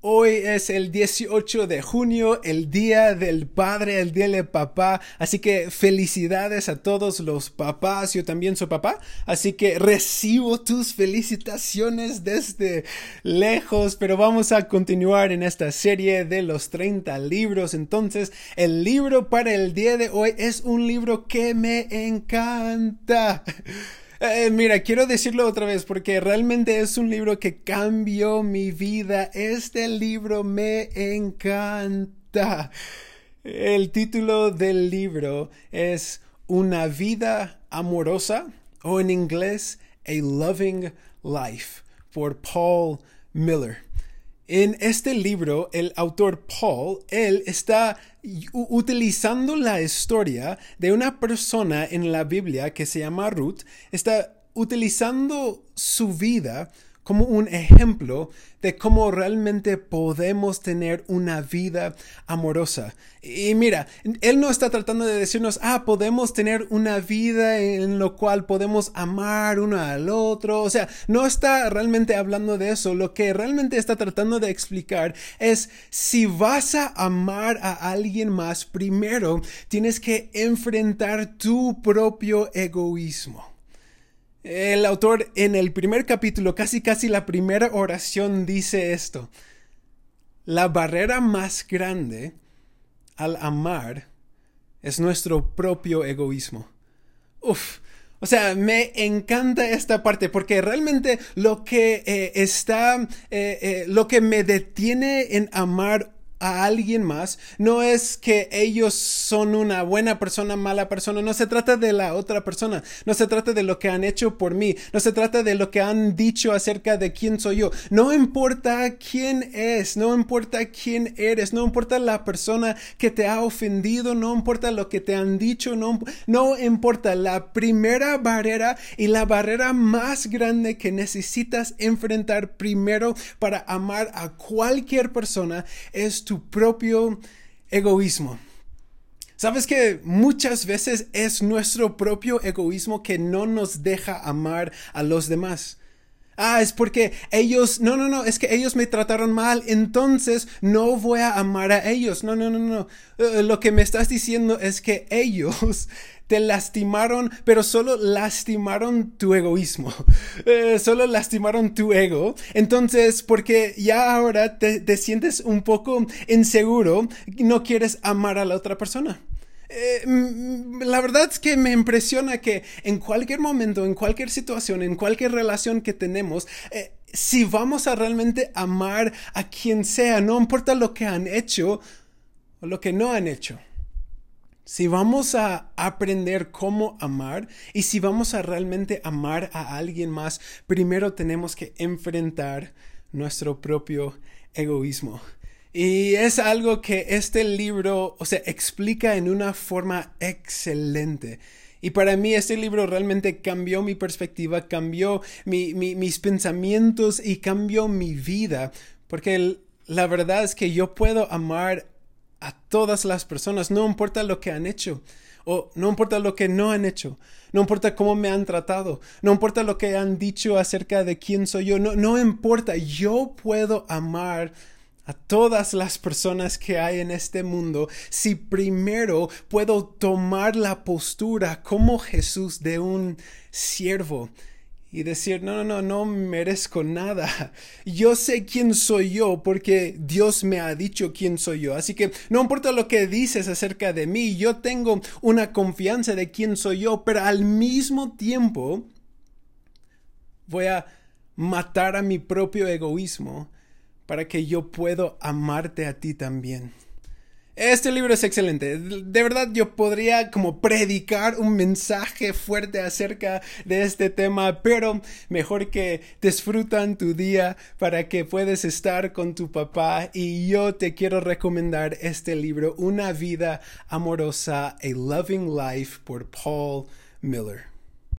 Hoy es el 18 de junio, el día del padre, el día del papá, así que felicidades a todos los papás, yo también soy papá, así que recibo tus felicitaciones desde lejos, pero vamos a continuar en esta serie de los 30 libros, entonces el libro para el día de hoy es un libro que me encanta. Eh, mira, quiero decirlo otra vez porque realmente es un libro que cambió mi vida. Este libro me encanta. El título del libro es Una vida amorosa o en inglés A Loving Life por Paul Miller. En este libro, el autor Paul, él está utilizando la historia de una persona en la Biblia que se llama Ruth, está utilizando su vida como un ejemplo de cómo realmente podemos tener una vida amorosa. Y mira, él no está tratando de decirnos, ah, podemos tener una vida en lo cual podemos amar uno al otro. O sea, no está realmente hablando de eso. Lo que realmente está tratando de explicar es si vas a amar a alguien más, primero tienes que enfrentar tu propio egoísmo. El autor en el primer capítulo, casi casi la primera oración, dice esto. La barrera más grande al amar es nuestro propio egoísmo. Uf, o sea, me encanta esta parte porque realmente lo que eh, está, eh, eh, lo que me detiene en amar a alguien más, no es que ellos son una buena persona, mala persona, no se trata de la otra persona, no se trata de lo que han hecho por mí, no se trata de lo que han dicho acerca de quién soy yo, no importa quién es, no importa quién eres, no importa la persona que te ha ofendido, no importa lo que te han dicho, no, no importa la primera barrera y la barrera más grande que necesitas enfrentar primero para amar a cualquier persona es tu propio egoísmo. Sabes que muchas veces es nuestro propio egoísmo que no nos deja amar a los demás. Ah, es porque ellos, no, no, no, es que ellos me trataron mal, entonces no voy a amar a ellos. No, no, no, no. Eh, lo que me estás diciendo es que ellos te lastimaron, pero solo lastimaron tu egoísmo, eh, solo lastimaron tu ego. Entonces, porque ya ahora te, te sientes un poco inseguro, no quieres amar a la otra persona. Eh, la verdad es que me impresiona que en cualquier momento, en cualquier situación, en cualquier relación que tenemos, eh, si vamos a realmente amar a quien sea, no importa lo que han hecho o lo que no han hecho. Si vamos a aprender cómo amar y si vamos a realmente amar a alguien más, primero tenemos que enfrentar nuestro propio egoísmo. Y es algo que este libro, o sea, explica en una forma excelente. Y para mí este libro realmente cambió mi perspectiva, cambió mis pensamientos y cambió mi vida. Porque la verdad es que yo puedo amar a todas las personas, no importa lo que han hecho, o no importa lo que no han hecho, no importa cómo me han tratado, no importa lo que han dicho acerca de quién soy yo, no, no importa, yo puedo amar a todas las personas que hay en este mundo si primero puedo tomar la postura como Jesús de un siervo y decir, no, no, no, no merezco nada. Yo sé quién soy yo porque Dios me ha dicho quién soy yo. Así que no importa lo que dices acerca de mí, yo tengo una confianza de quién soy yo, pero al mismo tiempo voy a matar a mi propio egoísmo para que yo pueda amarte a ti también. Este libro es excelente. De verdad yo podría como predicar un mensaje fuerte acerca de este tema, pero mejor que disfrutan tu día para que puedas estar con tu papá y yo te quiero recomendar este libro, Una vida amorosa, A Loving Life por Paul Miller.